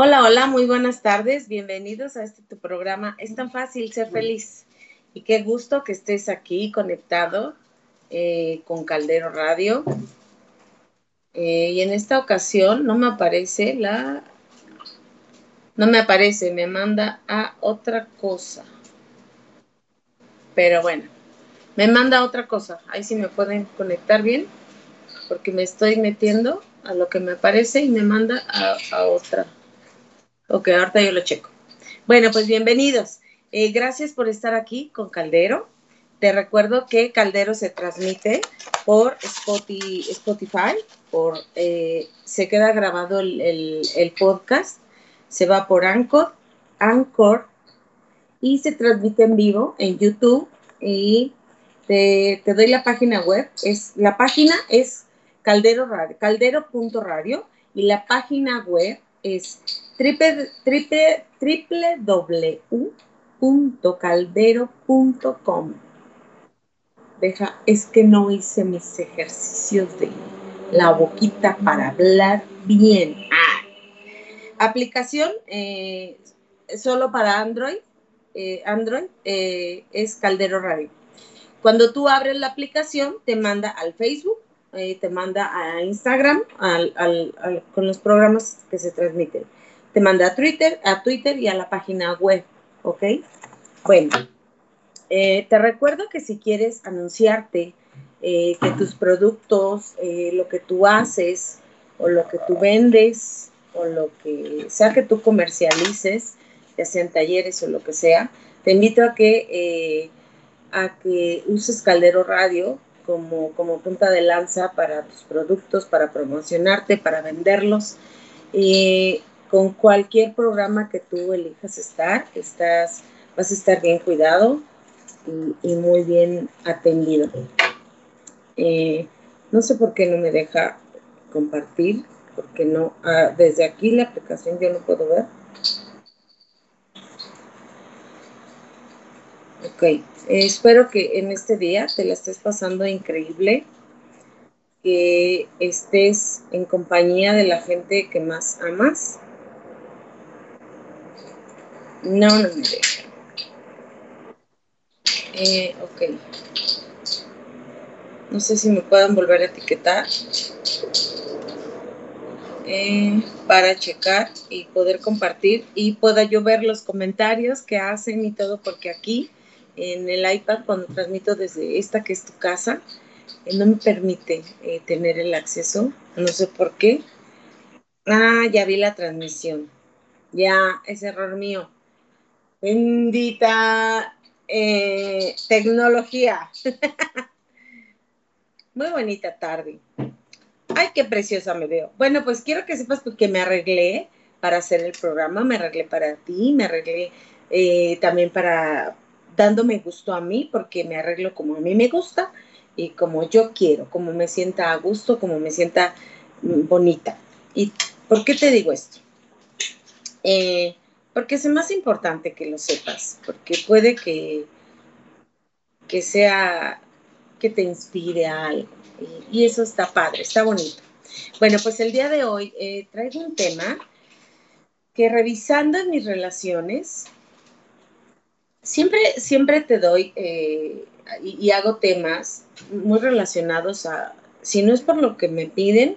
Hola, hola, muy buenas tardes. Bienvenidos a este tu programa. Es tan fácil ser feliz. Y qué gusto que estés aquí conectado eh, con Caldero Radio. Eh, y en esta ocasión no me aparece la... No me aparece, me manda a otra cosa. Pero bueno, me manda a otra cosa. Ahí sí me pueden conectar bien, porque me estoy metiendo a lo que me aparece y me manda a, a otra. Ok, ahorita yo lo checo. Bueno, pues bienvenidos. Eh, gracias por estar aquí con Caldero. Te recuerdo que Caldero se transmite por Spotify, por, eh, se queda grabado el, podcast, se va por Anchor, Anchor y se transmite en vivo en YouTube y te, doy la página web. Es, la página es Caldero Radio, caldero.radio y la página web es www.caldero.com. Deja, es que no hice mis ejercicios de la boquita para hablar bien. Ah. Aplicación eh, solo para Android. Eh, Android eh, es Caldero Radio. Cuando tú abres la aplicación, te manda al Facebook, te manda a Instagram con los programas que se transmiten te manda a Twitter, a Twitter y a la página web, ¿ok? Bueno, eh, te recuerdo que si quieres anunciarte eh, que tus productos, eh, lo que tú haces o lo que tú vendes o lo que sea que tú comercialices, ya sean talleres o lo que sea, te invito a que, a que uses Caldero Radio como, como punta de lanza para tus productos, para promocionarte, para venderlos con cualquier programa que tú elijas estar, estás, vas a estar bien cuidado y, muy bien atendido. Eh, no sé por qué no me deja compartir, porque no, ah, desde aquí la aplicación yo no puedo ver. Ok, espero que en este día te la estés pasando increíble, que estés en compañía de la gente que más amas no, no me deja. Eh, ok. No sé si me puedan volver a etiquetar. Eh, para checar y poder compartir y pueda yo ver los comentarios que hacen y todo, porque aquí en el iPad, cuando transmito desde esta que es tu casa, eh, no me permite tener el acceso. No sé por qué. Ah, ya vi la transmisión. Ya, es error mío. Bendita eh, tecnología. Muy bonita tarde. Ay, qué preciosa me veo. Bueno, pues quiero que sepas que me arreglé para hacer el programa, me arreglé para ti, me arreglé eh, también para dándome gusto a mí, porque me arreglo como a mí me gusta y como yo quiero, como me sienta a gusto, como me sienta mm, bonita. ¿Y por qué te digo esto? Eh, porque es más importante que lo sepas, porque puede que, que sea, que te inspire a algo. Y, eso está padre, está bonito. Bueno, pues el día de hoy eh, traigo un tema que revisando en mis relaciones, siempre, siempre te doy eh, y, hago temas muy relacionados a, si no es por lo que me piden,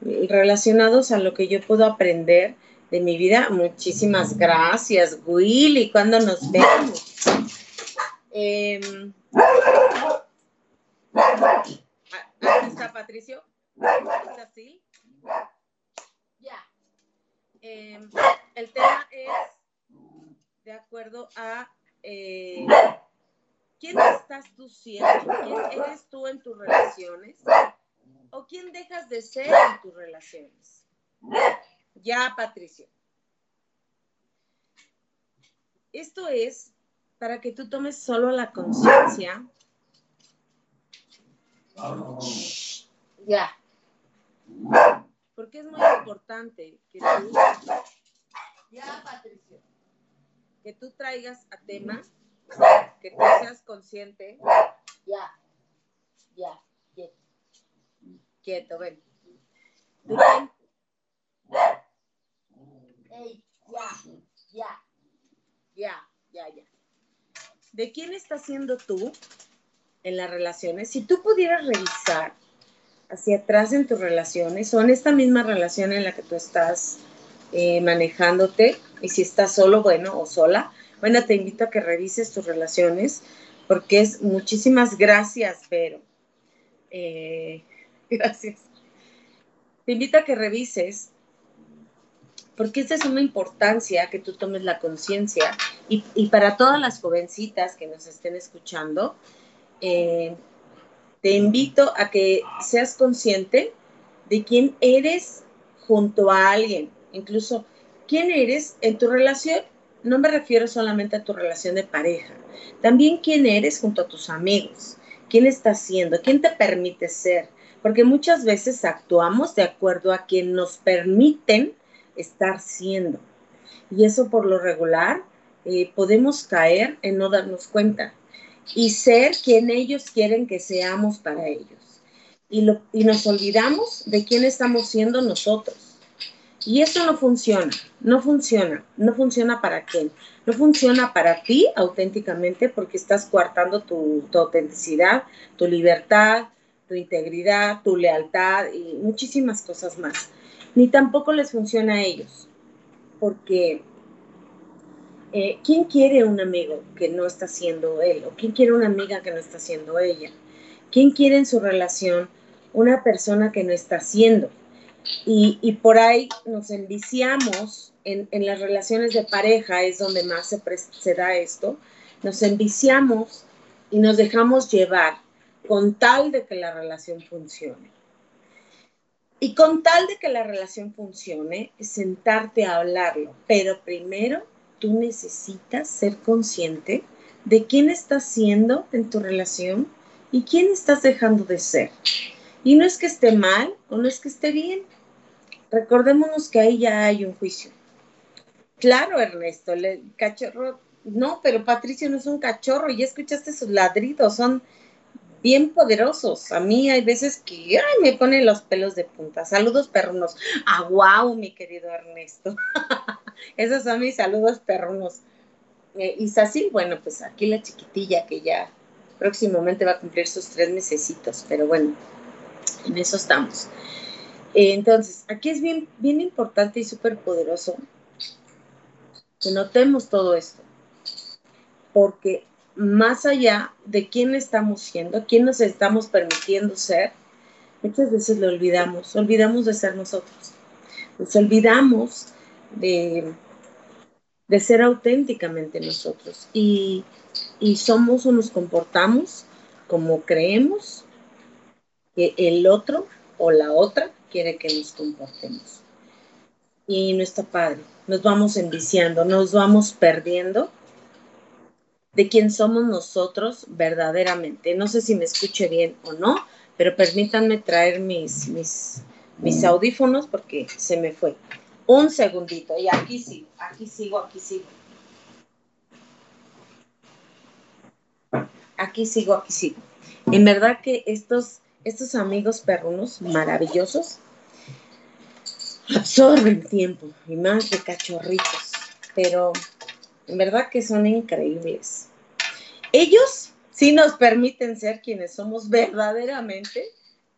relacionados a lo que yo puedo aprender de mi vida. Muchísimas gracias, Willy. ¿Cuándo nos vemos? Eh, está Patricio. ¿Está así? Ya. Em, el tema es de acuerdo a eh, quién estás tú quién eres tú en tus relaciones o quién dejas de ser en tus relaciones. Ya, Patricio. Esto es para que tú tomes solo la conciencia. Ya. Porque es muy importante que tú, ya, Patricio, que tú traigas a tema, que tú seas consciente. Ya, ya, quieto. Quieto, ven. Ya, ya, ya, ya, ya. ¿De quién estás siendo tú en las relaciones? Si tú pudieras revisar hacia atrás en tus relaciones en esta misma relación en la que tú estás eh, manejándote, y si estás solo, bueno, o sola, bueno, te invito a que revises tus relaciones, porque es muchísimas gracias, pero eh, gracias. Te invito a que revises, porque es una importancia que tú tomes la conciencia, y, para todas las jovencitas que nos estén escuchando, eh, te invito a que seas consciente de quién eres junto a alguien, incluso quién eres en tu relación. No me refiero solamente a tu relación de pareja, también quién eres junto a tus amigos, quién estás siendo, quién te permite ser, porque muchas veces actuamos de acuerdo a quien nos permiten estar siendo. Y eso por lo regular eh, podemos caer en no darnos cuenta y ser quien ellos quieren que seamos para ellos. Y, nos olvidamos de quién estamos siendo nosotros. Y eso no funciona, no funciona, no funciona para quién, no funciona para ti auténticamente porque estás coartando tu, autenticidad, tu libertad, tu integridad, tu lealtad y muchísimas cosas más. Ni tampoco les funciona a ellos, porque eh, ¿quién quiere un amigo que no está siendo él? ¿O quién quiere una amiga que no está siendo ella? ¿Quién quiere en su relación una persona que no está siendo? Y, por ahí nos enviciamos en, las relaciones de pareja, es donde más se, se da esto, nos enviciamos y nos dejamos llevar con tal de que la relación funcione. Y con tal de que la relación funcione, sentarte a hablarlo, pero primero tú necesitas ser consciente de quién estás siendo en tu relación y quién estás dejando de ser. Y no es que esté mal o no es que esté bien. Recordémonos que ahí ya hay un juicio. Claro, Ernesto, el cachorro, no, pero Patricio no es un cachorro, ya escuchaste sus ladridos, son bien poderosos. A mí hay veces que me ponen los pelos de punta. Saludos perrunos. Ah, wow, mi querido Ernesto. Esos son mis saludos perrunos. Eh, y así, bueno, pues aquí la chiquitilla que ya próximamente va a cumplir sus tres mesecitos, pero bueno, en eso estamos. Eh, entonces, aquí es bien, bien importante y súper poderoso que notemos todo esto, porque más allá de quién estamos siendo, quién nos estamos permitiendo ser, muchas veces lo olvidamos, olvidamos de ser nosotros, nos olvidamos de, de ser auténticamente nosotros y, y somos o nos comportamos como creemos que el otro o la otra quiere que nos comportemos. Y no está padre. Nos vamos enviciando, nos vamos perdiendo de quién somos nosotros verdaderamente. No sé si me escuche bien o no, pero permítanme traer mis, mis, mis audífonos porque se me fue. Un segundito, y aquí sigo, aquí sigo, aquí sigo. Aquí sigo, aquí sigo. En verdad que estos, estos amigos perrunos maravillosos absorben tiempo y más de cachorritos, pero en verdad que son increíbles. Ellos sí nos permiten ser quienes somos verdaderamente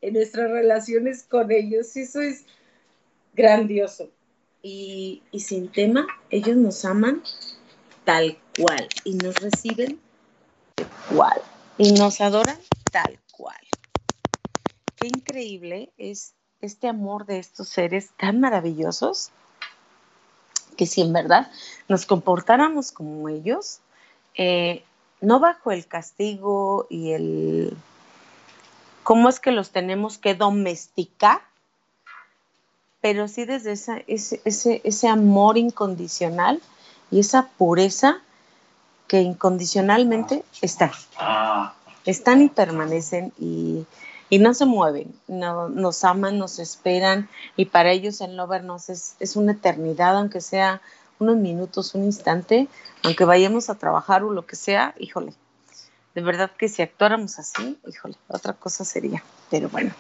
en nuestras relaciones con ellos. Eso es grandioso y, sin tema, ellos nos aman tal cual y nos reciben tal cual y nos adoran tal cual. Qué increíble es este amor de estos seres tan maravillosos que si en verdad nos comportáramos como ellos, eh, no bajo el castigo y el cómo es que los tenemos que domesticar, pero sí desde ese, ese, ese amor incondicional y esa pureza que incondicionalmente están. Están y permanecen y, no se mueven, no, nos aman, nos esperan y para ellos el no vernos es, es, una eternidad, aunque sea unos minutos, un instante, aunque vayamos a trabajar o lo que sea, híjole, de verdad que si actuáramos así, híjole, otra cosa sería, pero bueno.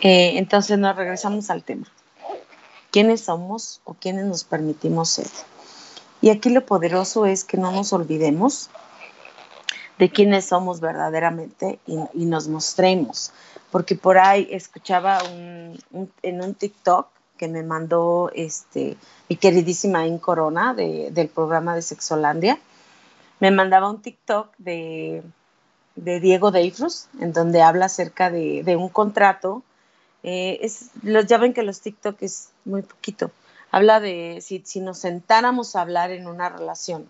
Eh, entonces nos regresamos al tema. quiénes somos o quiénes nos permitimos ser. Y aquí lo poderoso es que no nos olvidemos de quiénes somos verdaderamente y, nos mostremos. Porque por ahí escuchaba en un TikTok que me mandó este, mi queridísima In Corona del programa de Sexolandia, me mandaba un TikTok de, de Diego Deifrus, en donde habla acerca de, un contrato. Eh, es, los, ya ven que los TikTok es muy poquito. Habla de si, si nos sentáramos a hablar en una relación,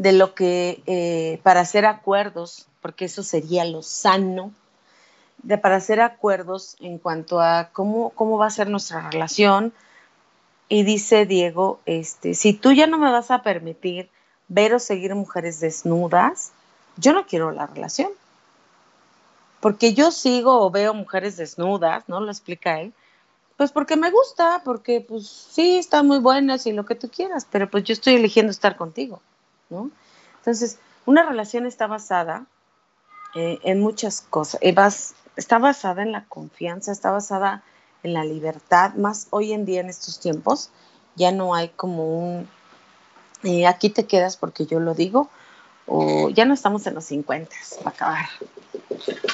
de lo que eh, para hacer acuerdos, porque eso sería lo sano, de para hacer acuerdos en cuanto a cómo, cómo va a ser nuestra relación. Y dice Diego, este, si tú ya no me vas a permitir ver o seguir mujeres desnudas, yo no quiero la relación. Porque yo sigo o veo mujeres desnudas, ¿no? Lo explica él. Pues porque me gusta, porque pues sí, están muy buenas y lo que tú quieras, pero pues yo estoy eligiendo estar contigo, Entonces, una relación está basada eh, en muchas cosas. Eh, está basada en la confianza, está basada en la libertad, más hoy en día en estos tiempos, ya no hay como un, eh, aquí te quedas porque yo lo digo, o ya no estamos en los 50, va a acabar.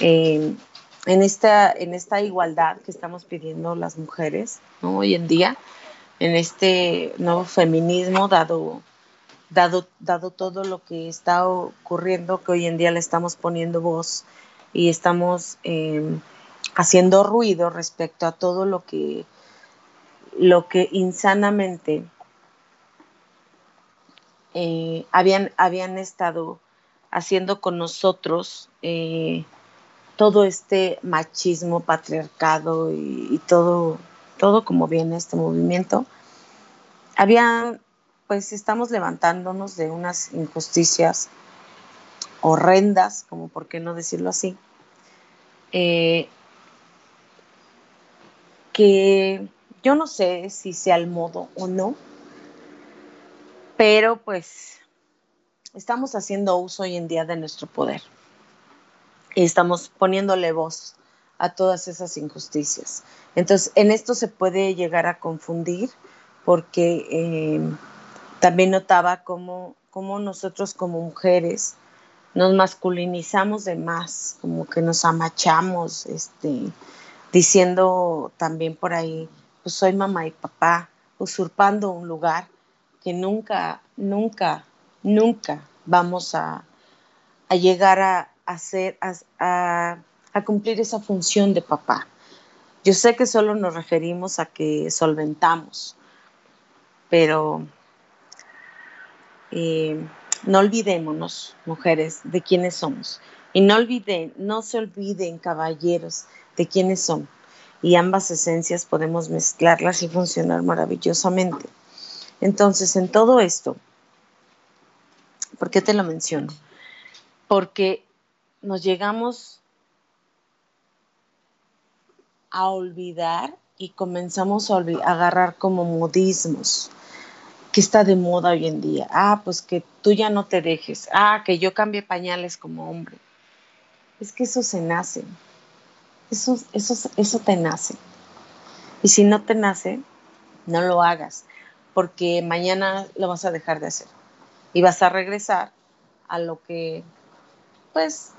Eh, en, esta, en esta igualdad que estamos pidiendo las mujeres hoy en día, en este nuevo feminismo, dado, dado, dado todo lo que está ocurriendo, que hoy en día le estamos poniendo voz y estamos em, haciendo ruido respecto a todo lo que, lo que insanamente eh, habían, habían estado haciendo con nosotros eh, todo este machismo, patriarcado y, todo, todo como viene este movimiento. Habían, pues estamos levantándonos de unas injusticias horrendas, como por qué no decirlo así, eh, que yo no sé si sea el modo o no, pero pues estamos haciendo uso hoy en día de nuestro poder y estamos poniéndole voz a todas esas injusticias. Entonces, en esto se puede llegar a confundir porque eh, también notaba cómo, cómo, nosotros como mujeres nos masculinizamos de más, como que nos amachamos, este, diciendo también por ahí, pues soy mamá y papá, usurpando un lugar que nunca, nunca, nunca vamos a, llegar a hacer, a, cumplir esa función de papá. Yo sé que solo nos referimos a que solventamos, pero eh, no olvidémonos, mujeres, de quiénes somos. Y no olviden, no se olviden, caballeros, de quiénes son. Y ambas esencias podemos mezclarlas y funcionar maravillosamente. Entonces, en todo esto, ¿por qué te lo menciono? Porque nos llegamos a olvidar y comenzamos a, agarrar como modismos que está de moda hoy en día. Ah, pues que tú ya no te dejes. Ah, que yo cambie pañales como hombre. Es que eso se nace. Eso, eso, eso te nace. Y si no te nace, no lo hagas porque mañana lo vas a dejar de hacer y vas a regresar a lo que, pues,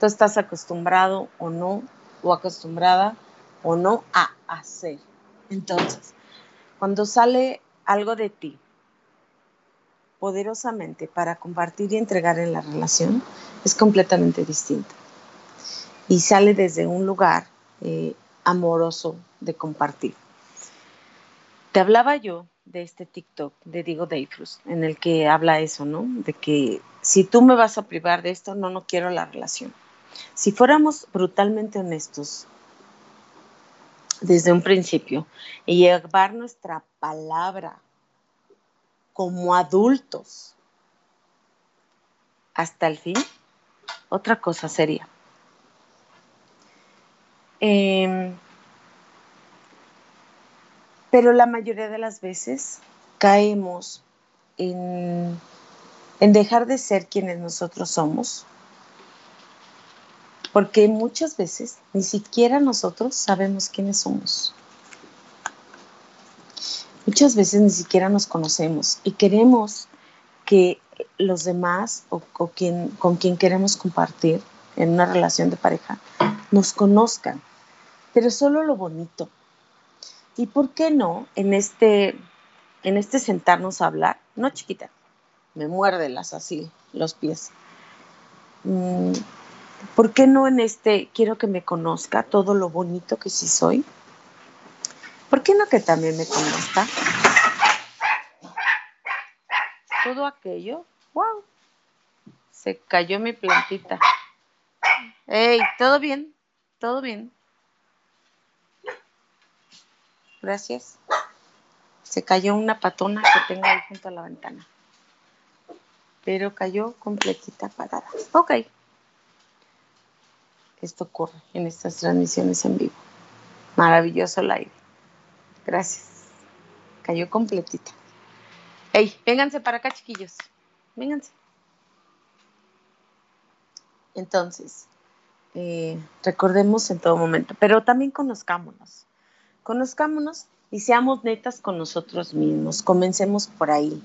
tú estás acostumbrado o no, o acostumbrada o no a hacer. Entonces, cuando sale algo de ti poderosamente para compartir y entregar en la relación, es completamente distinto. Y sale desde un lugar eh, amoroso de compartir. Te hablaba yo de este TikTok de Diego Deifrus, en el que habla eso, ¿no? De que si tú me vas a privar de esto, no, no quiero la relación. Si fuéramos brutalmente honestos desde un principio y llevar nuestra palabra como adultos hasta el fin, otra cosa sería. Eh, pero la mayoría de las veces caemos en, dejar de ser quienes nosotros somos, porque muchas veces ni siquiera nosotros sabemos quiénes somos. muchas veces ni siquiera nos conocemos y queremos que los demás o, con quien queremos compartir en una relación de pareja nos conozcan, pero solo lo bonito. ¿Y por qué no en este, en este sentarnos a hablar? No, chiquita, me muerde las así los pies. Mm, ¿Por qué no en este quiero que me conozca todo lo bonito que sí soy? ¿Por qué no que también me conozca? Todo aquello. ¡Wow! Se cayó mi plantita. ¡Ey! ¿Todo bien? ¿Todo bien? Gracias. Se cayó una patona que tengo ahí junto a la ventana. Pero cayó completita parada. Ok. Esto ocurre en estas transmisiones en vivo. Maravilloso live. Gracias. Cayó completita. Ey, vénganse para acá, chiquillos. Vénganse. Entonces, eh, recordemos en todo momento, pero también conozcámonos. Conozcámonos y seamos netas con nosotros mismos. Comencemos por ahí.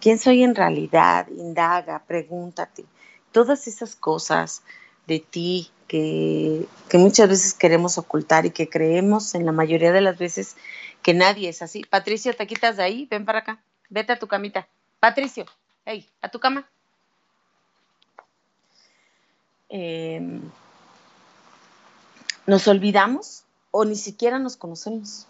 ¿Quién soy en realidad? Indaga, pregúntate. Todas esas cosas de ti que, que muchas veces queremos ocultar y que creemos en la mayoría de las veces que nadie es así. Patricio, te quitas de ahí, ven para acá, vete a tu camita. Patricio, hey, a tu cama. Em, nos olvidamos o ni siquiera nos conocemos.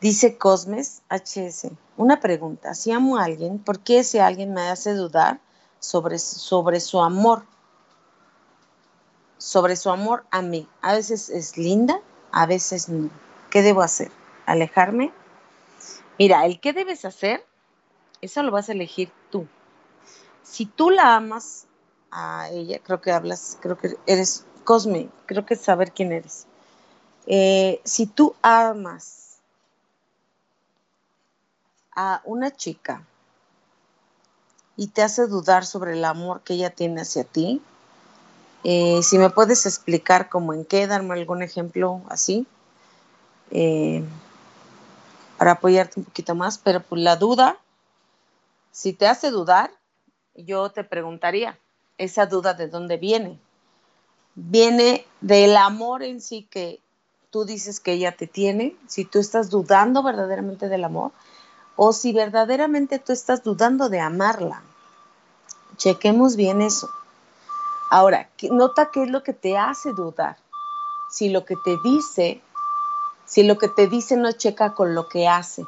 Dice Cosmes HS, una pregunta, si amo a alguien, ¿por qué ese alguien me hace dudar sobre, sobre su amor? Sobre su amor a mí. A veces es linda, a veces no. ¿Qué debo hacer? ¿Alejarme? Mira, el qué debes hacer, eso lo vas a elegir tú. Si tú la amas a ella, creo que hablas, creo que eres Cosme, creo que saber quién eres. Eh, si tú amas a una chica y te hace dudar sobre el amor que ella tiene hacia ti, eh, si me puedes explicar cómo en qué, darme algún ejemplo así. Eh, para apoyarte un poquito más, pero por la duda, si te hace dudar, yo te preguntaría, ¿esa duda de dónde viene? Viene del amor en sí que tú dices que ella te tiene, si tú estás dudando verdaderamente del amor, o si verdaderamente tú estás dudando de amarla. Chequemos bien eso. Ahora, nota qué es lo que te hace dudar. Si lo que te dice si lo que te dice no checa con lo que hace.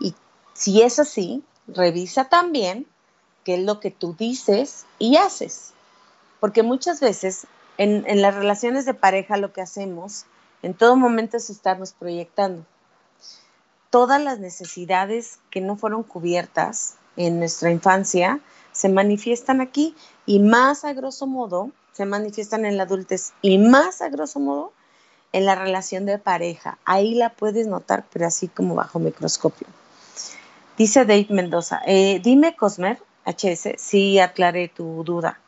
Y si es así, revisa también qué es lo que tú dices y haces. Porque muchas veces en, las relaciones de pareja lo que hacemos en todo momento es estarnos proyectando. Todas las necesidades que no fueron cubiertas en nuestra infancia se manifiestan aquí y más a grosso modo se manifiestan en la adultez y más a grosso modo en la relación de pareja. Ahí la puedes notar, pero así como bajo microscopio. Dice Dave Mendoza, eh, dime Cosmer, HS, si aclaré tu duda,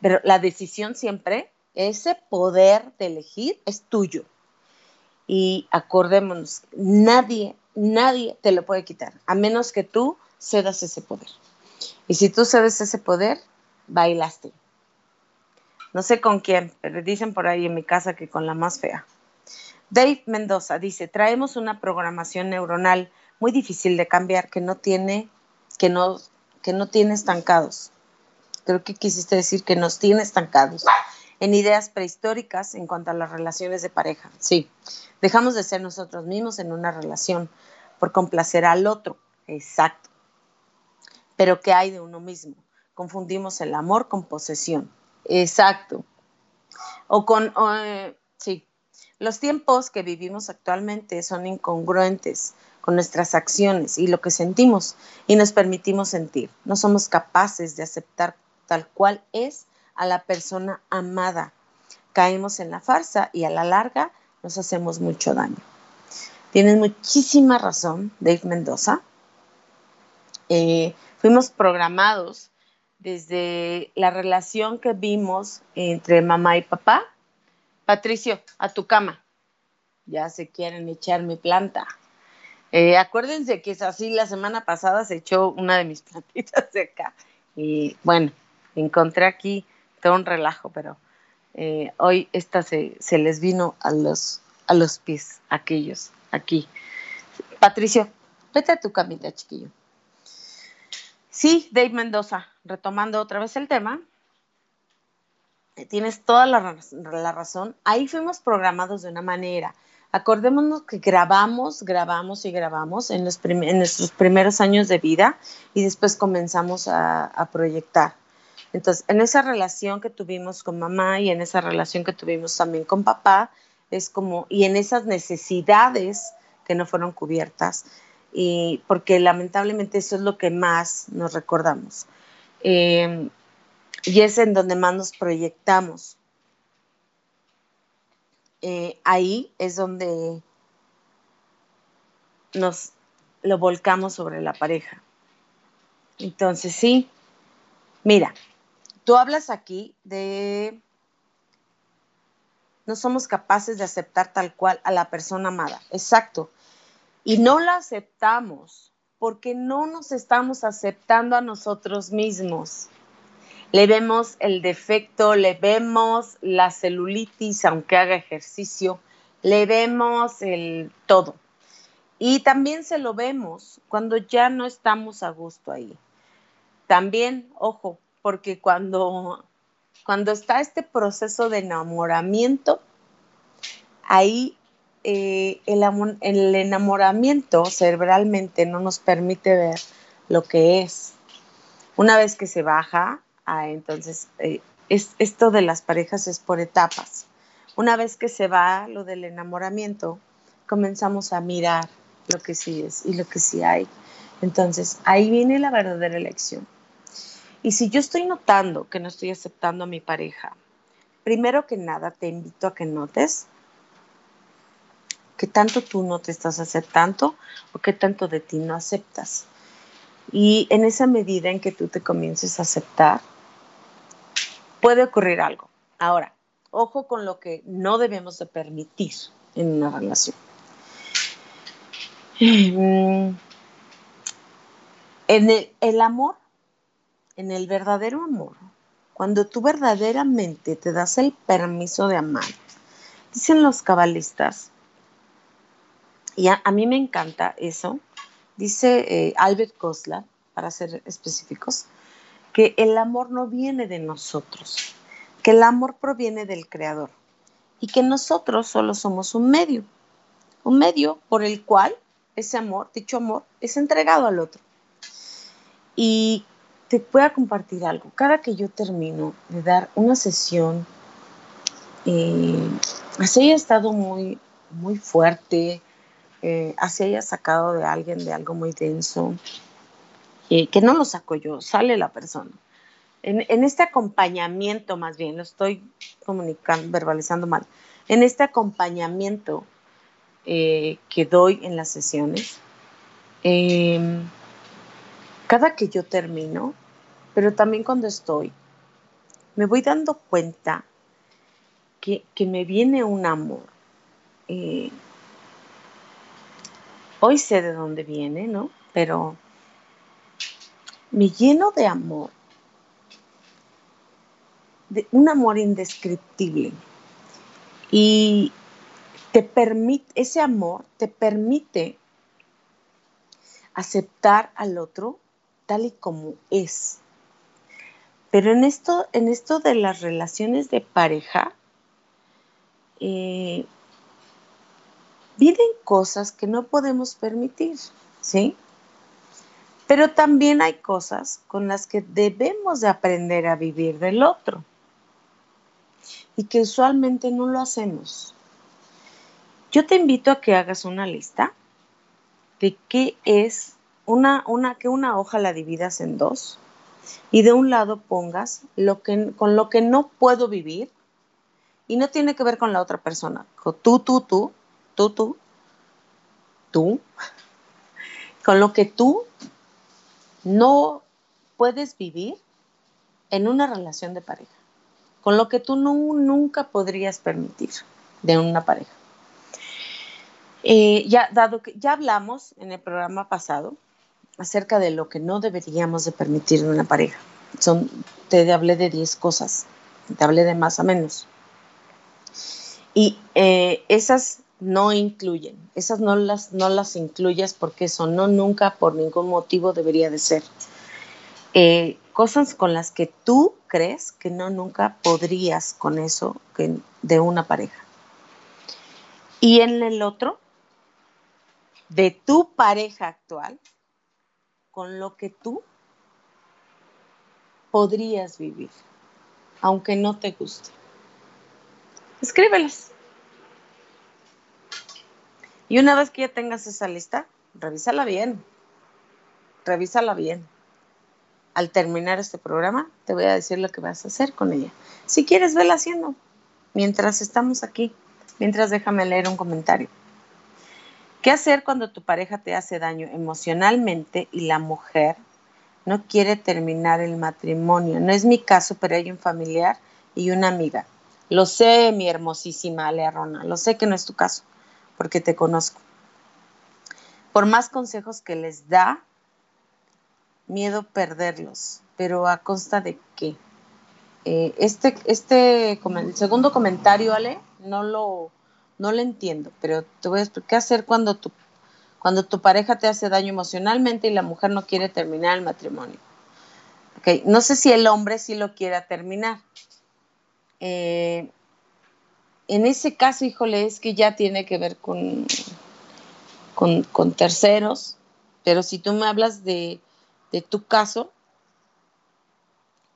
pero la decisión siempre, ese poder de elegir es tuyo. Y acordémonos, nadie, nadie te lo puede quitar, a menos que tú cedas ese poder. Y si tú cedes ese poder, bailaste no sé con quién, pero dicen por ahí en mi casa que con la más fea. Dave Mendoza dice, traemos una programación neuronal muy difícil de cambiar que no tiene, que no, que no tiene estancados. Creo que quisiste decir que nos tiene estancados en ideas prehistóricas en cuanto a las relaciones de pareja. Sí, dejamos de ser nosotros mismos en una relación por complacer al otro. Exacto. Pero ¿qué hay de uno mismo? Confundimos el amor con posesión. Exacto. O con, eh, sí, los tiempos que vivimos actualmente son incongruentes con nuestras acciones y lo que sentimos y nos permitimos sentir. No somos capaces de aceptar tal cual es a la persona amada. Caemos en la farsa y a la larga nos hacemos mucho daño. Tienes muchísima razón, Dave Mendoza. Eh, fuimos programados desde la relación que vimos entre mamá y papá. Patricio, a tu cama. ya se quieren echar mi planta. Eh, acuérdense que es así, la semana pasada se echó una de mis plantitas de acá. Y bueno, encontré aquí todo un relajo, pero eh, hoy esta se, se, les vino a los, a los pies, aquellos, aquí. Patricio, vete a tu camita, chiquillo. Sí, Dave Mendoza, retomando otra vez el tema, eh, tienes toda la, razón. Ahí fuimos programados de una manera Acordémonos que grabamos, grabamos y grabamos en, los en nuestros primeros años de vida y después comenzamos a, a proyectar. Entonces, en esa relación que tuvimos con mamá y en esa relación que tuvimos también con papá, es como, y en esas necesidades que no fueron cubiertas, y porque lamentablemente eso es lo que más nos recordamos. Eh, y es en donde más nos proyectamos. Eh, ahí es donde nos lo volcamos sobre la pareja. Entonces, sí, mira, tú hablas aquí de no somos capaces de aceptar tal cual a la persona amada. Exacto. Y no la aceptamos porque no nos estamos aceptando a nosotros mismos le vemos el defecto, le vemos la celulitis, aunque haga ejercicio, le vemos el todo. Y también se lo vemos cuando ya no estamos a gusto ahí. También, ojo, porque cuando, cuando está este proceso de enamoramiento, ahí eh, el, enamoramiento cerebralmente no nos permite ver lo que es. Una vez que se baja, Ah, entonces, eh, es, esto de las parejas es por etapas. Una vez que se va lo del enamoramiento, comenzamos a mirar lo que sí es y lo que sí hay. Entonces, ahí viene la verdadera elección. Y si yo estoy notando que no estoy aceptando a mi pareja, primero que nada te invito a que notes que tanto tú no te estás aceptando o que tanto de ti no aceptas. Y en esa medida en que tú te comiences a aceptar, puede ocurrir algo. Ahora, ojo con lo que no debemos de permitir en una relación. En el, el, amor, en el verdadero amor, cuando tú verdaderamente te das el permiso de amar, dicen los cabalistas, y a, mí me encanta eso, dice eh, Albert Kosler, para ser específicos, que el amor no viene de nosotros, que el amor proviene del Creador y que nosotros solo somos un medio, un medio por el cual ese amor, dicho amor, es entregado al otro. Y te voy a compartir algo. Cada que yo termino de dar una sesión, eh, así haya estado muy, muy fuerte, eh, así haya sacado de alguien de algo muy denso, que no lo saco yo, sale la persona. En, este acompañamiento, más bien, lo estoy comunicando, verbalizando mal, en este acompañamiento eh, que doy en las sesiones, em, cada que yo termino, pero también cuando estoy, me voy dando cuenta que, me viene un amor. Eh, hoy sé de dónde viene, ¿no? Pero me lleno de amor, de un amor indescriptible. Y te permite, ese amor te permite aceptar al otro tal y como es. Pero en esto, en esto de las relaciones de pareja, eh, viven cosas que no podemos permitir, ¿sí? Pero también hay cosas con las que debemos de aprender a vivir del otro y que usualmente no lo hacemos. Yo te invito a que hagas una lista de qué es una, una, que una hoja la dividas en dos y de un lado pongas lo que, con lo que no puedo vivir y no tiene que ver con la otra persona. Con tú, tú, tú, tú, tú, tú, con lo que tú no puedes vivir en una relación de pareja, con lo que tú nunca podrías permitir de una pareja. Eh, ya, dado que ya hablamos en el programa pasado acerca de lo que no deberíamos de permitir en una pareja. Son, te hablé de 10 cosas, te hablé de más o menos. Y eh, esas no incluyen, esas no las, no las incluyas porque eso no nunca por ningún motivo debería de ser. Eh, cosas con las que tú crees que no nunca podrías con eso que, de una pareja. Y en el otro, de tu pareja actual, con lo que tú podrías vivir, aunque no te guste. Escríbelas. Y una vez que ya tengas esa lista, revísala bien. Revísala bien. Al terminar este programa, te voy a decir lo que vas a hacer con ella. Si quieres, vela haciendo. Mientras estamos aquí, mientras déjame leer un comentario. ¿Qué hacer cuando tu pareja te hace daño emocionalmente y la mujer no quiere terminar el matrimonio? No es mi caso, pero hay un familiar y una amiga. Lo sé, mi hermosísima Alearrona, lo sé que no es tu caso, porque te conozco. Por más consejos que les da, miedo perderlos, pero a costa de qué. Eh, este, este, el segundo comentario, Ale, no lo, no lo entiendo, pero te voy a explicar qué hacer cuando tu, cuando tu pareja te hace daño emocionalmente y la mujer no quiere terminar el matrimonio. Okay. No sé si el hombre sí lo quiera terminar. Eh, en ese caso, híjole, es que ya tiene que ver con, con, terceros, pero si tú me hablas de, tu caso,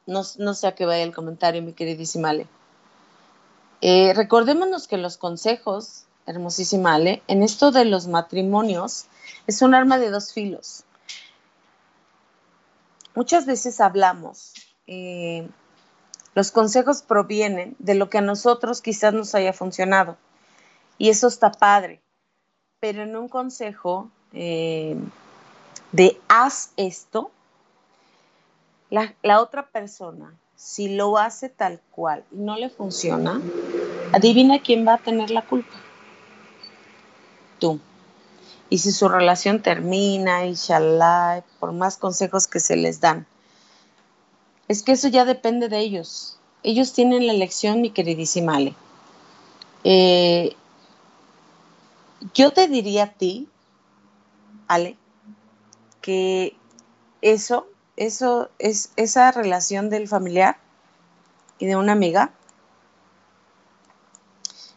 no, no, sé a qué vaya el comentario, mi queridísima Ale. Eh, recordémonos que los consejos, hermosísima Ale, en esto de los matrimonios, es un arma de dos filos. Muchas veces hablamos, eh, los consejos provienen de lo que a nosotros quizás nos haya funcionado. Y eso está padre. Pero en un consejo eh, de haz esto, la otra persona si lo hace tal cual y no le funciona, adivina quién va a tener la culpa. Tú. Y si su relación termina, inshallah, por más consejos que se les dan, es que eso ya depende de ellos. Ellos tienen la elección, mi queridísima Ale. Eh, yo te diría a ti, Ale, que eso eso es esa relación del familiar y de una amiga.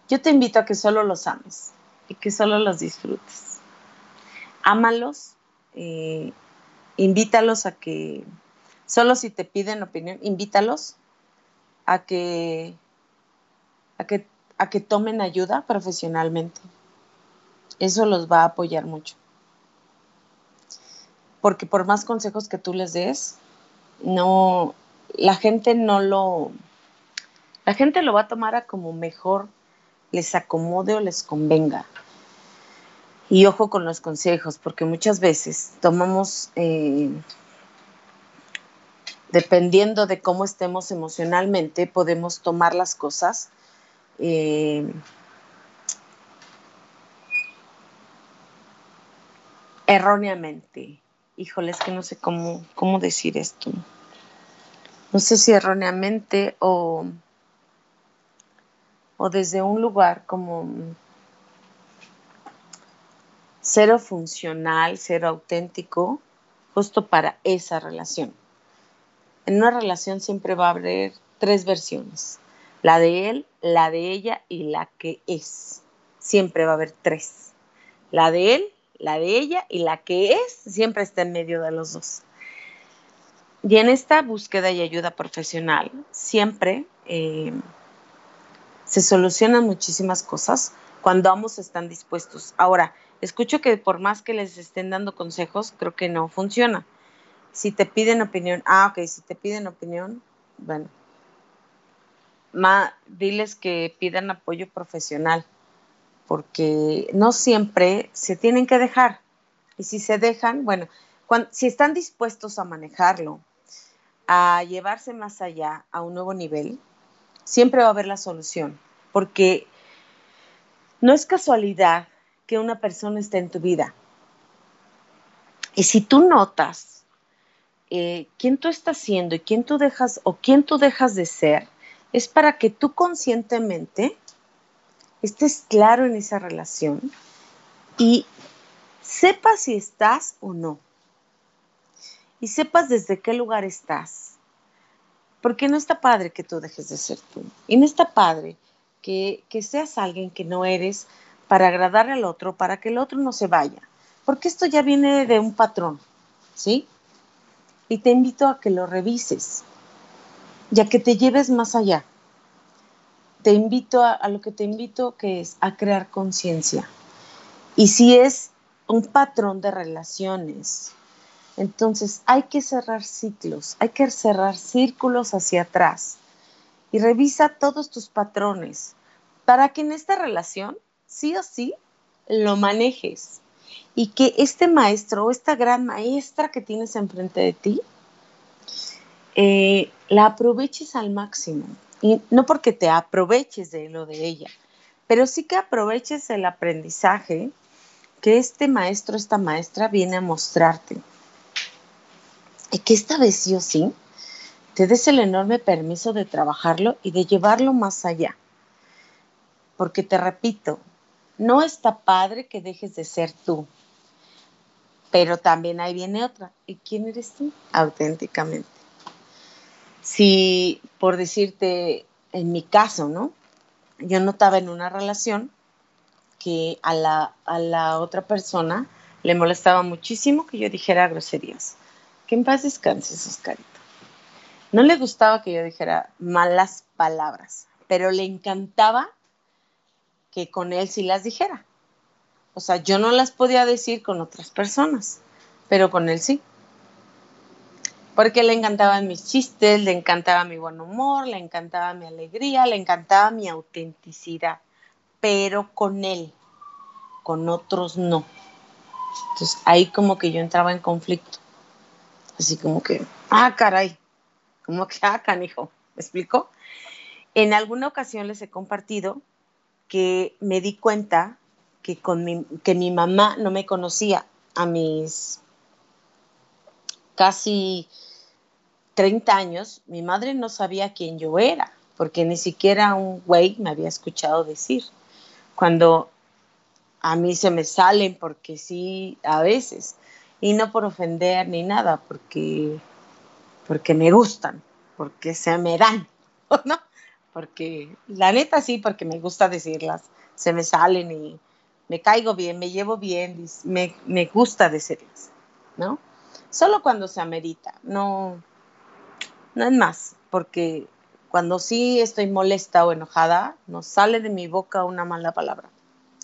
Yo te invito a que solo los ames y que solo los disfrutes. Ámalos, eh, invítalos a que, solo si te piden opinión, invítalos a que, a que, a que tomen ayuda profesionalmente. Eso los va a apoyar mucho porque por más consejos que tú les des, no, la gente no lo, la gente lo va a tomar a como mejor les acomode o les convenga. Y ojo con los consejos, porque muchas veces tomamos, eh, dependiendo de cómo estemos emocionalmente, podemos tomar las cosas eh, erróneamente híjole, es que no sé cómo, cómo decir esto. No sé si erróneamente o, o desde un lugar como cero funcional, cero auténtico, justo para esa relación. En una relación siempre va a haber tres versiones, la de él, la de ella y la que es. Siempre va a haber tres. La de él, la de ella y la que es siempre está en medio de los dos. Y en esta búsqueda y ayuda profesional siempre eh, se solucionan muchísimas cosas cuando ambos están dispuestos. Ahora, escucho que por más que les estén dando consejos, creo que no funciona. Si te piden opinión, ah, ok, si te piden opinión, bueno, ma, diles que pidan apoyo profesional porque no siempre se tienen que dejar. Y si se dejan, bueno, si están dispuestos a manejarlo, a llevarse más allá, a un nuevo nivel, siempre va a haber la solución, porque no es casualidad que una persona está en tu vida. Y si tú notas eh, quién tú estás siendo y quién tú dejas o quién tú dejas de ser, es para que tú conscientemente estés claro en esa relación y sepas si estás o no. Y sepas desde qué lugar estás. Porque no está padre que tú dejes de ser tú. Y no está padre que, que seas alguien que no eres para agradar al otro, para que el otro no se vaya. Porque esto ya viene de un patrón, ¿sí? Y te invito a que lo revises, ya que te lleves más allá. Te invito a, a lo que te invito que es a crear conciencia. Y si es un patrón de relaciones, entonces hay que cerrar ciclos, hay que cerrar círculos hacia atrás y revisa todos tus patrones para que en esta relación sí o sí lo manejes y que este maestro o esta gran maestra que tienes enfrente de ti eh, la aproveches al máximo. Y no porque te aproveches de lo de ella, pero sí que aproveches el aprendizaje que este maestro, esta maestra viene a mostrarte. Y que esta vez sí o sí te des el enorme permiso de trabajarlo y de llevarlo más allá. Porque te repito, no está padre que dejes de ser tú, pero también ahí viene otra. ¿Y quién eres tú? Auténticamente. Si, por decirte, en mi caso, ¿no? Yo notaba en una relación que a la, a la otra persona le molestaba muchísimo que yo dijera groserías. Que en paz descanses, Oscarito. No le gustaba que yo dijera malas palabras, pero le encantaba que con él sí las dijera. O sea, yo no las podía decir con otras personas, pero con él sí. Porque le encantaban mis chistes, le encantaba mi buen humor, le encantaba mi alegría, le encantaba mi autenticidad, pero con él, con otros no. Entonces ahí como que yo entraba en conflicto. Así como que, ah, caray, como que, ah, canijo, ¿me explico? En alguna ocasión les he compartido que me di cuenta que, con mi, que mi mamá no me conocía a mis casi 30 años, mi madre no sabía quién yo era, porque ni siquiera un güey me había escuchado decir. Cuando a mí se me salen, porque sí, a veces, y no por ofender ni nada, porque, porque me gustan, porque se me dan, ¿no? Porque la neta sí, porque me gusta decirlas, se me salen y me caigo bien, me llevo bien, me, me gusta decirlas, ¿no? Solo cuando se amerita, no, no es más, porque cuando sí estoy molesta o enojada, no sale de mi boca una mala palabra.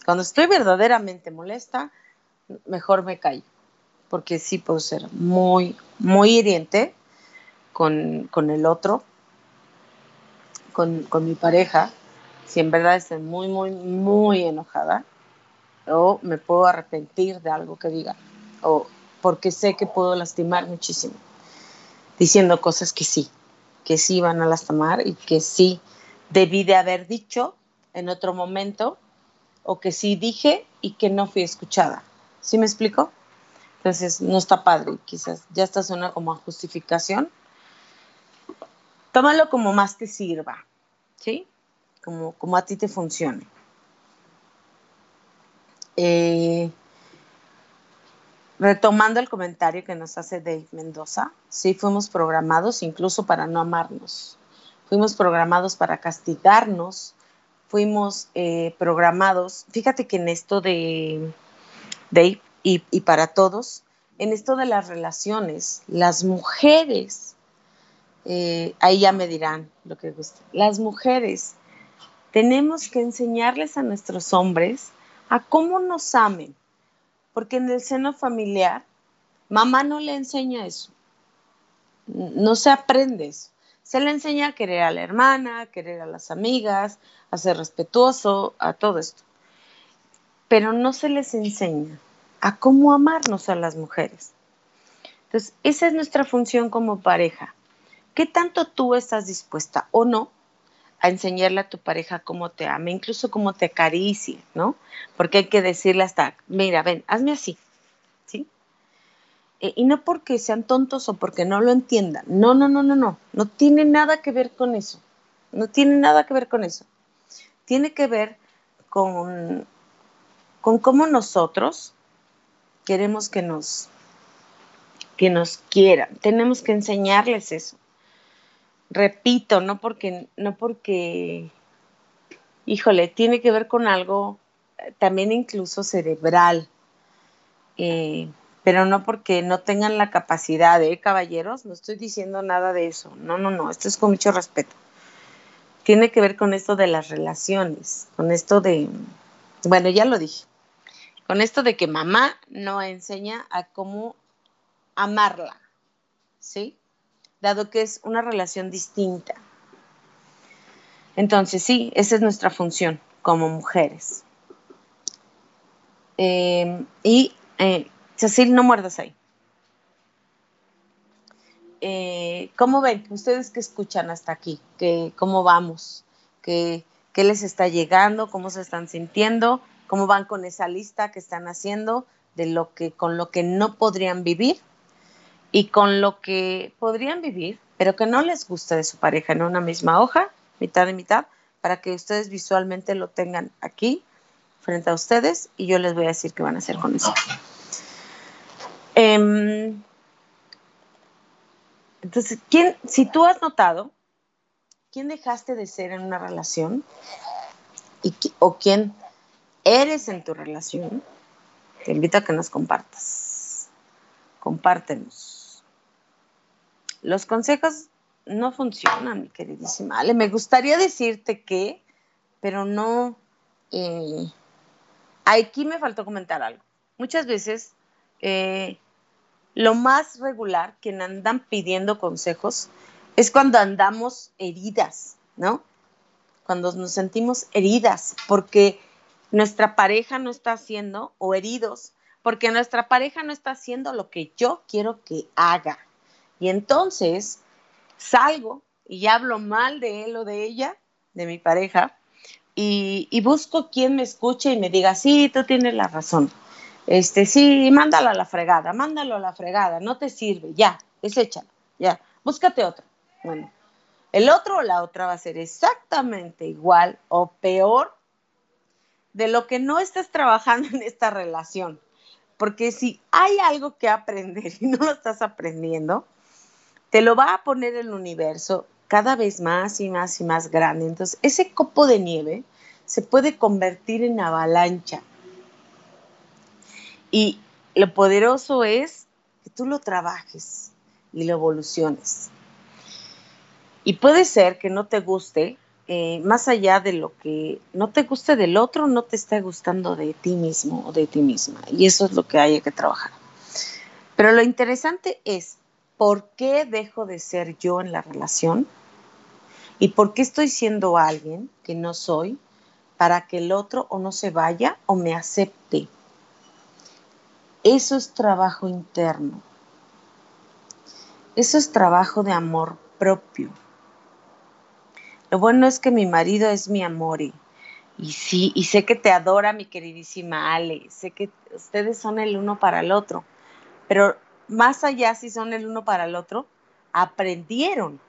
Cuando estoy verdaderamente molesta, mejor me callo, porque sí puedo ser muy, muy hiriente con, con el otro, con, mi pareja, si en verdad estoy muy, muy, muy enojada, o me puedo arrepentir de algo que diga, o porque sé que puedo lastimar muchísimo, diciendo cosas que sí, que sí van a lastimar y que sí debí de haber dicho en otro momento, o que sí dije y que no fui escuchada. ¿Sí me explico? Entonces, no está padre, quizás ya está suena como a justificación, tómalo como más te sirva, ¿sí? Como, como a ti te funcione. Eh, retomando el comentario que nos hace Dave Mendoza, sí fuimos programados incluso para no amarnos, fuimos programados para castigarnos, fuimos eh, programados, fíjate que en esto de Dave y, y para todos, en esto de las relaciones, las mujeres eh, ahí ya me dirán lo que guste. Las mujeres tenemos que enseñarles a nuestros hombres a cómo nos amen, porque en el seno familiar mamá no le enseña eso, no se aprende eso. Se le enseña a querer a la hermana, a querer a las amigas, a ser respetuoso, a todo esto. Pero no se les enseña a cómo amarnos a las mujeres. Entonces, esa es nuestra función como pareja, ¿Qué tanto tú estás dispuesta o no a enseñarle a tu pareja cómo te ama, incluso cómo te acaricie, ¿no? Porque hay que decirle hasta, mira, ven, hazme así, ¿sí? Eh, y no porque sean tontos o porque no lo entiendan, no, no, no, no, no, no tiene nada que ver con eso, no tiene nada que ver con eso. Tiene que ver con, con cómo nosotros queremos que nos, que nos quieran. Tenemos que enseñarles eso repito, no porque, no porque, híjole, tiene que ver con algo también incluso cerebral, eh, pero no porque no tengan la capacidad, ¿eh, caballeros? No estoy diciendo nada de eso, no, no, no, esto es con mucho respeto. Tiene que ver con esto de las relaciones, con esto de, bueno, ya lo dije, con esto de que mamá no enseña a cómo amarla, ¿sí? Dado que es una relación distinta. Entonces, sí, esa es nuestra función como mujeres. Em, y, eh, Cecil, no muerdas ahí. Eh, ¿Cómo ven? Ustedes que escuchan hasta aquí, que, ¿cómo vamos? ¿Qué, ¿Qué les está llegando? ¿Cómo se están sintiendo? ¿Cómo van con esa lista que están haciendo de lo que, con lo que no podrían vivir? Y con lo que podrían vivir, pero que no les gusta de su pareja en una misma hoja, mitad de mitad, para que ustedes visualmente lo tengan aquí frente a ustedes y yo les voy a decir qué van a hacer con eso. Em, entonces, ¿quién, si tú has notado, ¿quién dejaste de ser en una relación? Y, ¿O quién eres en tu relación? Te invito a que nos compartas. Compártenos. Los consejos no funcionan, mi queridísima Ale. Me gustaría decirte que, pero no. Eh, aquí me faltó comentar algo. Muchas veces eh, lo más regular, quien andan pidiendo consejos, es cuando andamos heridas, ¿no? Cuando nos sentimos heridas porque nuestra pareja no está haciendo, o heridos, porque nuestra pareja no está haciendo lo que yo quiero que haga. Y entonces salgo y hablo mal de él o de ella, de mi pareja, y, busco quien me escuche y me diga, sí, tú tienes la razón. Este, sí, mándalo a la fregada, mándalo a la fregada, no te sirve, ya, deséchalo, ya, búscate otro. Bueno, el otro o la otra va a ser exactamente igual o peor de lo que no estás trabajando en esta relación. Porque si hay algo que aprender y no lo estás aprendiendo, te lo va a poner el universo cada vez más y más y más grande. Entonces, ese copo de nieve se puede convertir en avalancha. Y lo poderoso es que tú lo trabajes y lo evoluciones. Y puede ser que no te guste, eh, más allá de lo que no te guste del otro, no te está gustando de ti mismo o de ti misma. Y eso es lo que hay que trabajar. Pero lo interesante es ¿por qué dejo de ser yo en la relación? ¿Y por qué estoy siendo alguien que no soy para que el otro o no se vaya o me acepte? Eso es trabajo interno. Eso es trabajo de amor propio. Lo bueno es que mi marido es mi amor y, sí, y sé que te adora mi queridísima Ale, sé que ustedes son el uno para el otro, pero más allá si son el uno para el otro, aprendieron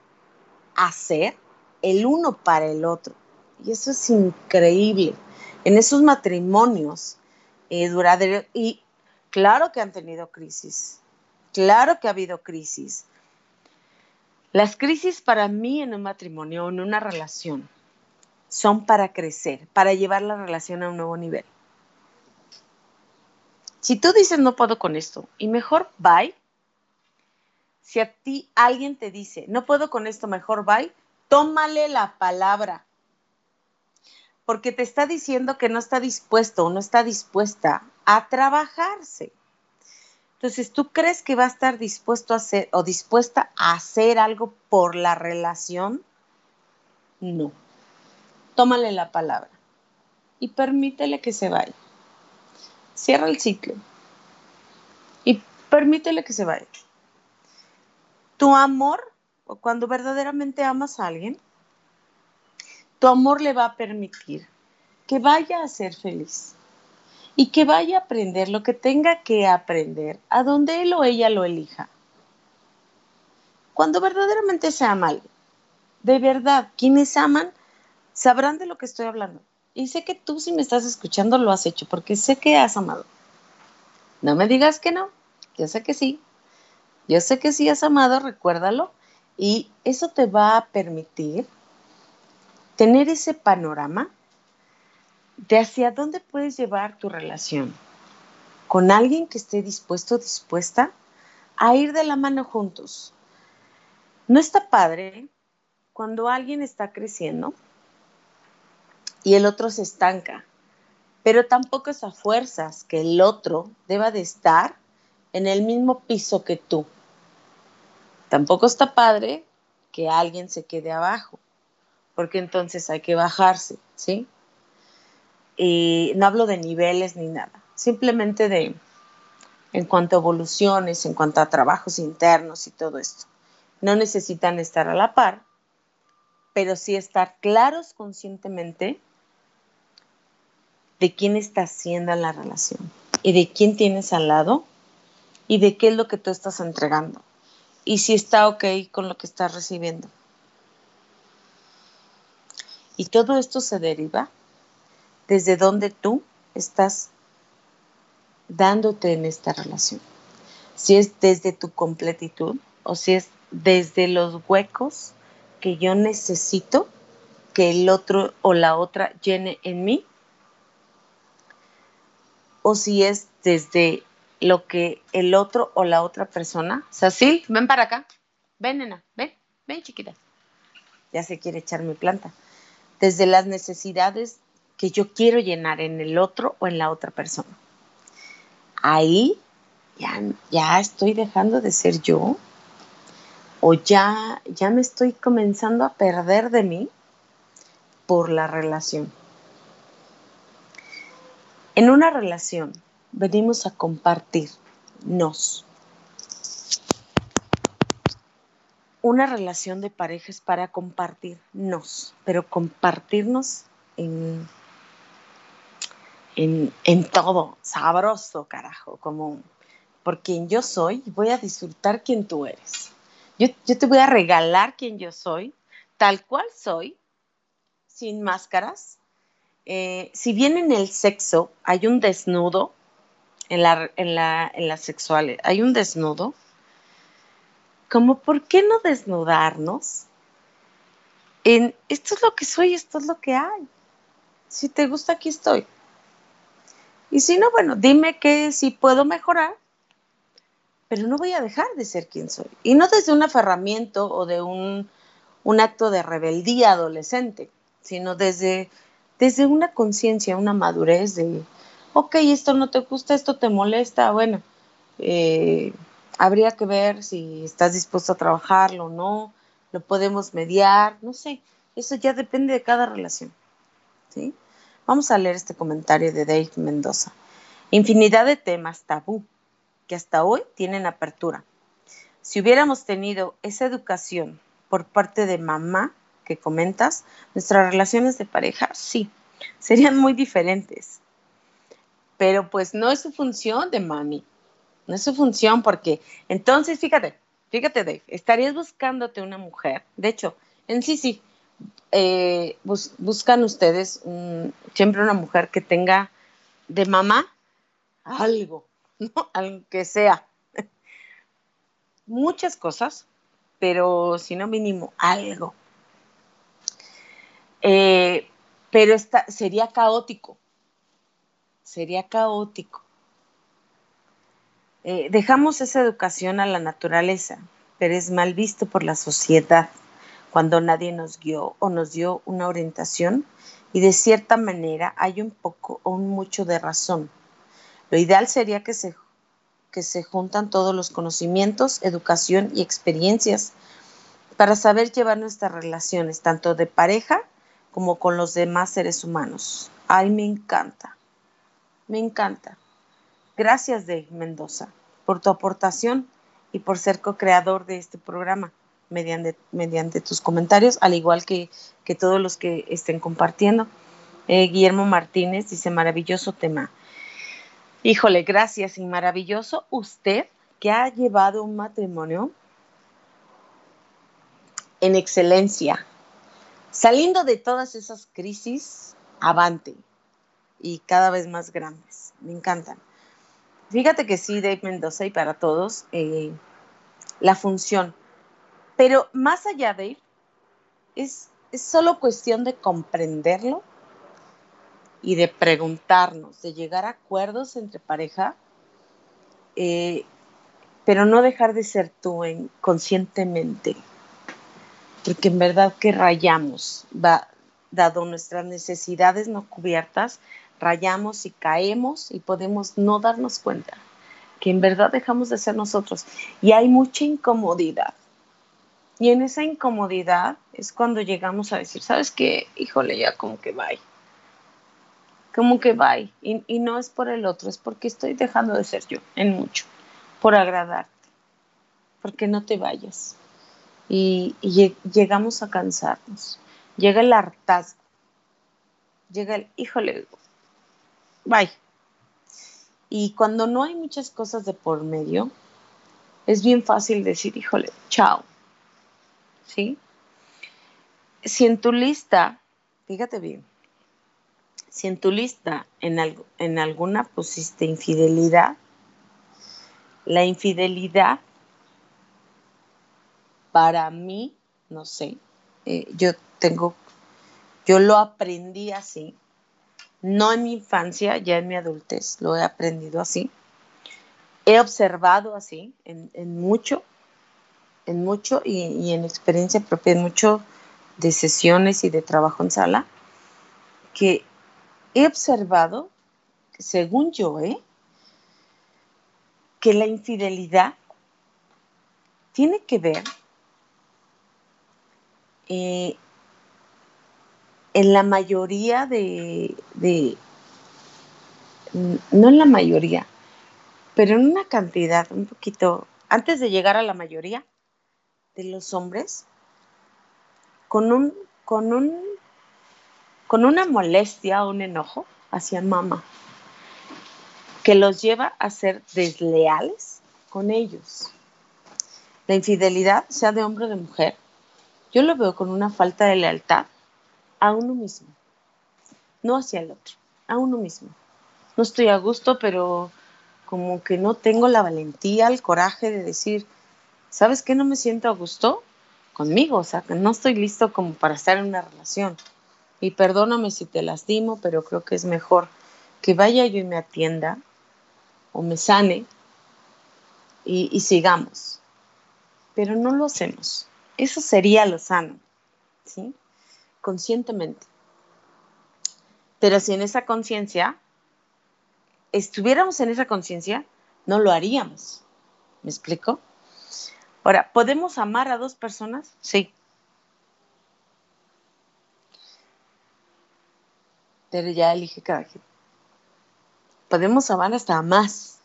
a ser el uno para el otro. Y eso es increíble. En esos matrimonios eh, duraderos, y claro que han tenido crisis, claro que ha habido crisis. Las crisis para mí en un matrimonio, en una relación, son para crecer, para llevar la relación a un nuevo nivel. Si tú dices no puedo con esto y mejor bye, si a ti alguien te dice no puedo con esto, mejor bye, tómale la palabra. Porque te está diciendo que no está dispuesto o no está dispuesta a trabajarse. Entonces, ¿tú crees que va a estar dispuesto a hacer o dispuesta a hacer algo por la relación? No. Tómale la palabra y permítele que se vaya. Cierra el ciclo y permítele que se vaya. Tu amor, o cuando verdaderamente amas a alguien, tu amor le va a permitir que vaya a ser feliz y que vaya a aprender lo que tenga que aprender a donde él o ella lo elija. Cuando verdaderamente se ama de verdad, quienes aman sabrán de lo que estoy hablando. Y sé que tú si me estás escuchando lo has hecho porque sé que has amado. No me digas que no, yo sé que sí. Yo sé que sí has amado, recuérdalo. Y eso te va a permitir tener ese panorama de hacia dónde puedes llevar tu relación con alguien que esté dispuesto, dispuesta a ir de la mano juntos. No está padre cuando alguien está creciendo y el otro se estanca, pero tampoco es a fuerzas que el otro deba de estar en el mismo piso que tú. Tampoco está padre que alguien se quede abajo, porque entonces hay que bajarse, ¿sí? Y no hablo de niveles ni nada, simplemente de en cuanto a evoluciones, en cuanto a trabajos internos y todo esto. No necesitan estar a la par, pero sí estar claros conscientemente de quién está haciendo la relación y de quién tienes al lado y de qué es lo que tú estás entregando y si está ok con lo que estás recibiendo. Y todo esto se deriva desde donde tú estás dándote en esta relación. Si es desde tu completitud o si es desde los huecos que yo necesito que el otro o la otra llene en mí, o si es desde lo que el otro o la otra persona. Sacil, ven para acá. Ven, nena, ven, ven, chiquita. Ya se quiere echar mi planta. Desde las necesidades que yo quiero llenar en el otro o en la otra persona. Ahí ya, ya estoy dejando de ser yo o ya, ya me estoy comenzando a perder de mí por la relación. En una relación venimos a compartirnos. Una relación de pareja es para compartirnos, pero compartirnos en, en, todo, sabroso, carajo, como por quien yo soy, voy a disfrutar quien tú eres. Yo, yo te voy a regalar quien yo soy, tal cual soy, sin máscaras. Eh, si bien en el sexo hay un desnudo, en la, en hay un desnudo, como por qué no desnudarnos en esto es lo que soy, esto es lo que hay. Si te gusta, aquí estoy. Y si no, bueno, dime que si puedo mejorar, pero no voy a dejar de ser quien soy. Y no desde un aferramiento o de un acto de rebeldía adolescente, sino desde, desde una conciencia, una madurez de, ok, esto no te gusta, esto te molesta, bueno, eh, habría que ver si estás dispuesto a trabajarlo o no, lo podemos mediar, no sé, eso ya depende de cada relación. ¿sí? Vamos a leer este comentario de Dave Mendoza. Infinidad de temas tabú que hasta hoy tienen apertura. Si hubiéramos tenido esa educación por parte de mamá que comentas, nuestras relaciones de pareja sí, serían muy diferentes pero pues no es su función de mami, no es su función porque entonces, fíjate, fíjate Dave, estarías buscándote una mujer, de hecho, en sí sí, eh, buscan ustedes siempre una mujer que tenga de mamá algo, ¿no? Aunque sea muchas cosas, pero si no mínimo algo. Eh, pero esta, sería caótico, sería caótico. Eh, dejamos esa educación a la naturaleza, pero es mal visto por la sociedad cuando nadie nos guió o nos dio una orientación y de cierta manera hay un poco o un mucho de razón. Lo ideal sería que se, que se juntan todos los conocimientos, educación y experiencias para saber llevar nuestras relaciones, tanto de pareja como con los demás seres humanos. Ay, me encanta. Me encanta. Gracias, Dave Mendoza, por tu aportación y por ser co-creador de este programa. mediante, mediante tus comentarios, al igual que, que todos los que estén compartiendo. Eh, Guillermo Martínez dice, maravilloso tema. Híjole, gracias y maravilloso usted que ha llevado un matrimonio en excelencia, saliendo de todas esas crisis, avante y cada vez más grandes. Me encantan. Fíjate que sí, Dave Mendoza y para todos, eh, la función. Pero más allá de ir, es, es solo cuestión de comprenderlo y de preguntarnos, de llegar a acuerdos entre pareja, eh, pero no dejar de ser tú en, conscientemente, porque en verdad que rayamos, va, dado nuestras necesidades no cubiertas, rayamos y caemos y podemos no darnos cuenta que en verdad dejamos de ser nosotros y hay mucha incomodidad. Y en esa incomodidad es cuando llegamos a decir, ¿sabes qué? Híjole, ya como que bye. Como que bye. Y, y no es por el otro, es porque estoy dejando de ser yo en mucho, por agradarte, porque no te vayas. Y, llegamos a cansarnos. Llega el hartazgo. Llega el, híjole, bye. Y cuando no hay muchas cosas de por medio, es bien fácil decir, híjole, chao. ¿Sí? Si en tu lista, fíjate bien, si en tu lista en, algo, en alguna pusiste infidelidad, la infidelidad para mí, no sé, eh, yo tengo, yo lo aprendí así, no en mi infancia, ya en mi adultez, lo he aprendido así. He observado así, en, mucho, en mucho y, en experiencia propia, en mucho de sesiones y de trabajo en sala, que he observado, según yo, ¿eh? que la infidelidad tiene que ver eh, en la mayoría de, no en la mayoría, pero en una cantidad un poquito, antes de llegar a la mayoría de los hombres, con un, con un, con una molestia o un enojo hacia mamá, que los lleva a ser desleales con ellos. La infidelidad, sea de hombre o de mujer, yo lo veo con una falta de lealtad a uno mismo, no hacia el otro, a uno mismo. No estoy a gusto, pero como que no tengo la valentía, el coraje de decir, ¿sabes qué? No me siento a gusto conmigo, o sea, que no estoy listo como para estar en una relación. Y perdóname si te lastimo, pero creo que es mejor que vaya yo y me atienda o me sane y, y sigamos. Pero no lo hacemos. Eso sería lo sano, ¿sí? conscientemente. Pero si en esa conciencia estuviéramos en esa conciencia, no lo haríamos. ¿Me explico? Ahora, ¿podemos amar a dos personas? Sí. Pero ya elige cada quien. Podemos amar hasta más.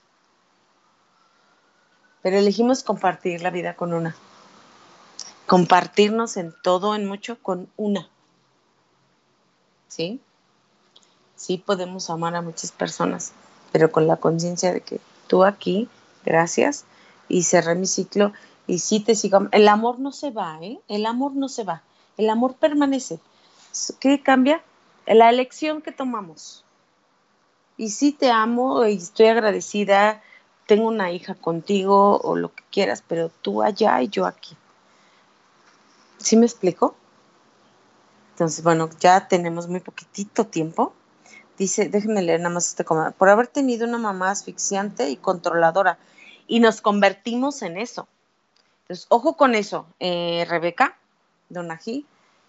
Pero elegimos compartir la vida con una. Compartirnos en todo, en mucho, con una. ¿sí? Sí podemos amar a muchas personas, pero con la conciencia de que tú aquí, gracias, y cerré mi ciclo, y sí te sigo. El amor no se va, ¿eh? El amor no se va, el amor permanece. ¿Qué cambia? La elección que tomamos. Y sí te amo y estoy agradecida, tengo una hija contigo o lo que quieras, pero tú allá y yo aquí. ¿Sí me explico? Entonces, bueno, ya tenemos muy poquitito tiempo. Dice, déjenme leer nada más este comentario. Por haber tenido una mamá asfixiante y controladora. Y nos convertimos en eso. Entonces, ojo con eso, eh, Rebeca, Donají.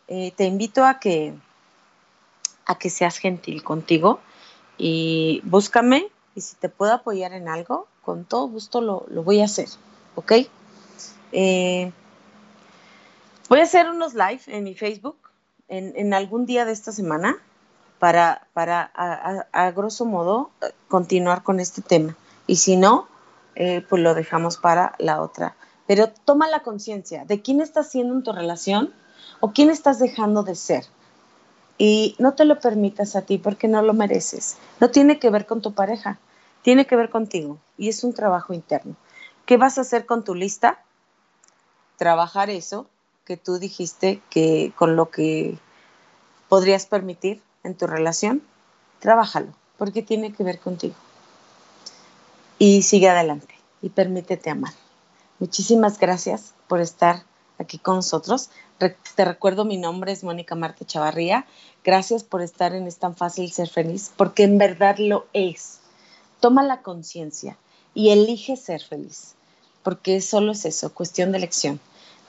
Eh, te invito a que, a que seas gentil contigo y búscame y si te puedo apoyar en algo, con todo gusto lo, voy a hacer, ¿ok? Eh, voy a hacer unos live en mi Facebook en, algún día de esta semana para, para a, grosso modo, continuar con este tema. Y si no, eh, pues lo dejamos para la otra, pero toma la conciencia de quién estás siendo en tu relación o quién estás dejando de ser. Y no te lo permitas a ti porque no lo mereces. No tiene que ver con tu pareja, tiene que ver contigo y es un trabajo interno. ¿Qué vas a hacer con tu lista? Trabajar eso que tú dijiste que con lo que podrías permitir en tu relación, trabájalo, porque tiene que ver contigo. Y sigue adelante y permítete amar. Muchísimas gracias por estar aquí con nosotros. te recuerdo, mi nombre es Mónica Marta Chavarría. Gracias por estar en Es tan fácil ser feliz, porque en verdad lo es. Toma la conciencia y elige ser feliz, porque solo es eso, cuestión de elección.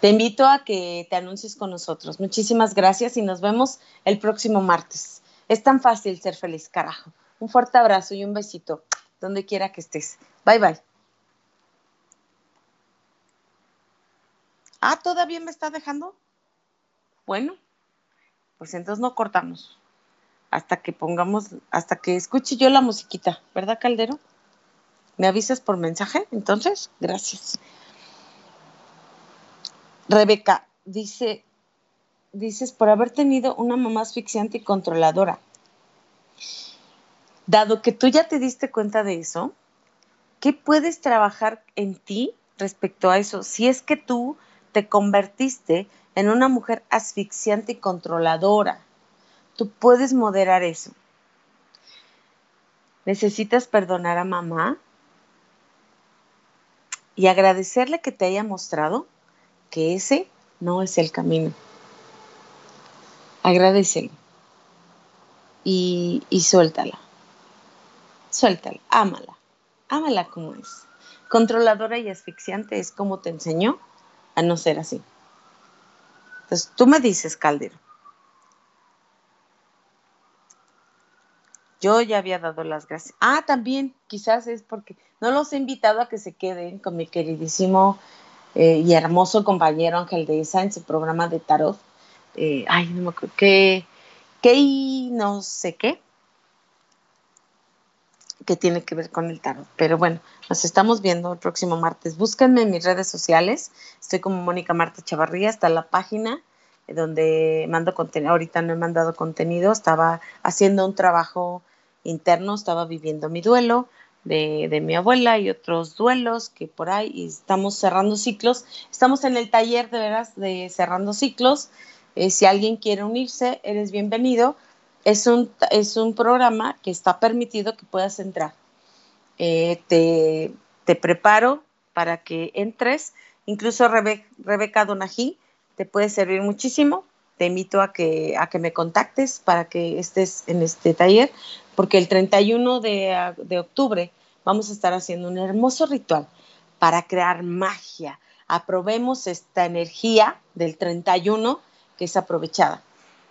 Te invito a que te anuncies con nosotros. Muchísimas gracias y nos vemos el próximo martes. Es tan fácil ser feliz, carajo. Un fuerte abrazo y un besito, donde quiera que estés. Bye bye. Ah, ¿todavía me está dejando? Bueno, pues entonces no cortamos. Hasta que pongamos, hasta que escuche yo la musiquita, ¿verdad, Caldero? ¿Me avisas por mensaje? Entonces, gracias. Rebeca dice, dices, por haber tenido una mamá asfixiante y controladora. Dado que tú ya te diste cuenta de eso, ¿qué puedes trabajar en ti respecto a eso? Si es que tú te convertiste en una mujer asfixiante y controladora, tú puedes moderar eso. Necesitas perdonar a mamá y agradecerle que te haya mostrado que ese no es el camino. Agradecele y, y suéltala. Suéltala, ámala, ámala como es. Controladora y asfixiante es como te enseñó a no ser así. Entonces, tú me dices, Caldero. Yo ya había dado las gracias. Ah, también, quizás es porque no los he invitado a que se queden con mi queridísimo eh, y hermoso compañero Ángel de Isa en su programa de tarot. Eh, ay, no me acuerdo, qué, qué no sé qué, que tiene que ver con el tarot. Pero bueno, nos estamos viendo el próximo martes. Búsquenme en mis redes sociales. Estoy como Mónica Marta Chavarría. Está la página donde mando contenido. Ahorita no he mandado contenido. Estaba haciendo un trabajo interno. Estaba viviendo mi duelo de, mi abuela y otros duelos que por ahí y estamos cerrando ciclos. Estamos en el taller de veras de cerrando ciclos. Eh, si alguien quiere unirse, eres bienvenido. Es un, es un programa que está permitido que puedas entrar. Eh, te, te, preparo para que entres. Incluso Rebeca Donají te puede servir muchísimo. Te invito a que, a que me contactes para que estés en este taller porque el 31 de, de octubre vamos a estar haciendo un hermoso ritual para crear magia. Aprobemos esta energía del 31 que es aprovechada.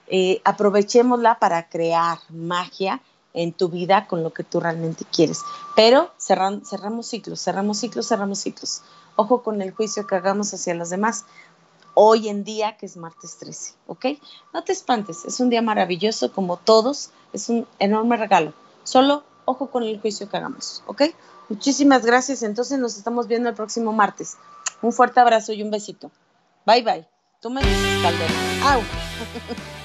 Eh, aprovechémosla para crear magia en tu vida con lo que tú realmente quieres. Pero cerramos ciclos, cerramos ciclos, cerramos ciclos. Ojo con el juicio que hagamos hacia los demás. Hoy en día, que es martes 13, ¿ok? No te espantes, es un día maravilloso como todos, es un enorme regalo. Solo ojo con el juicio que hagamos, ¿ok? Muchísimas gracias, entonces nos estamos viendo el próximo martes. Un fuerte abrazo y un besito. Bye bye. Tú me dices, Calderón. ¡Au!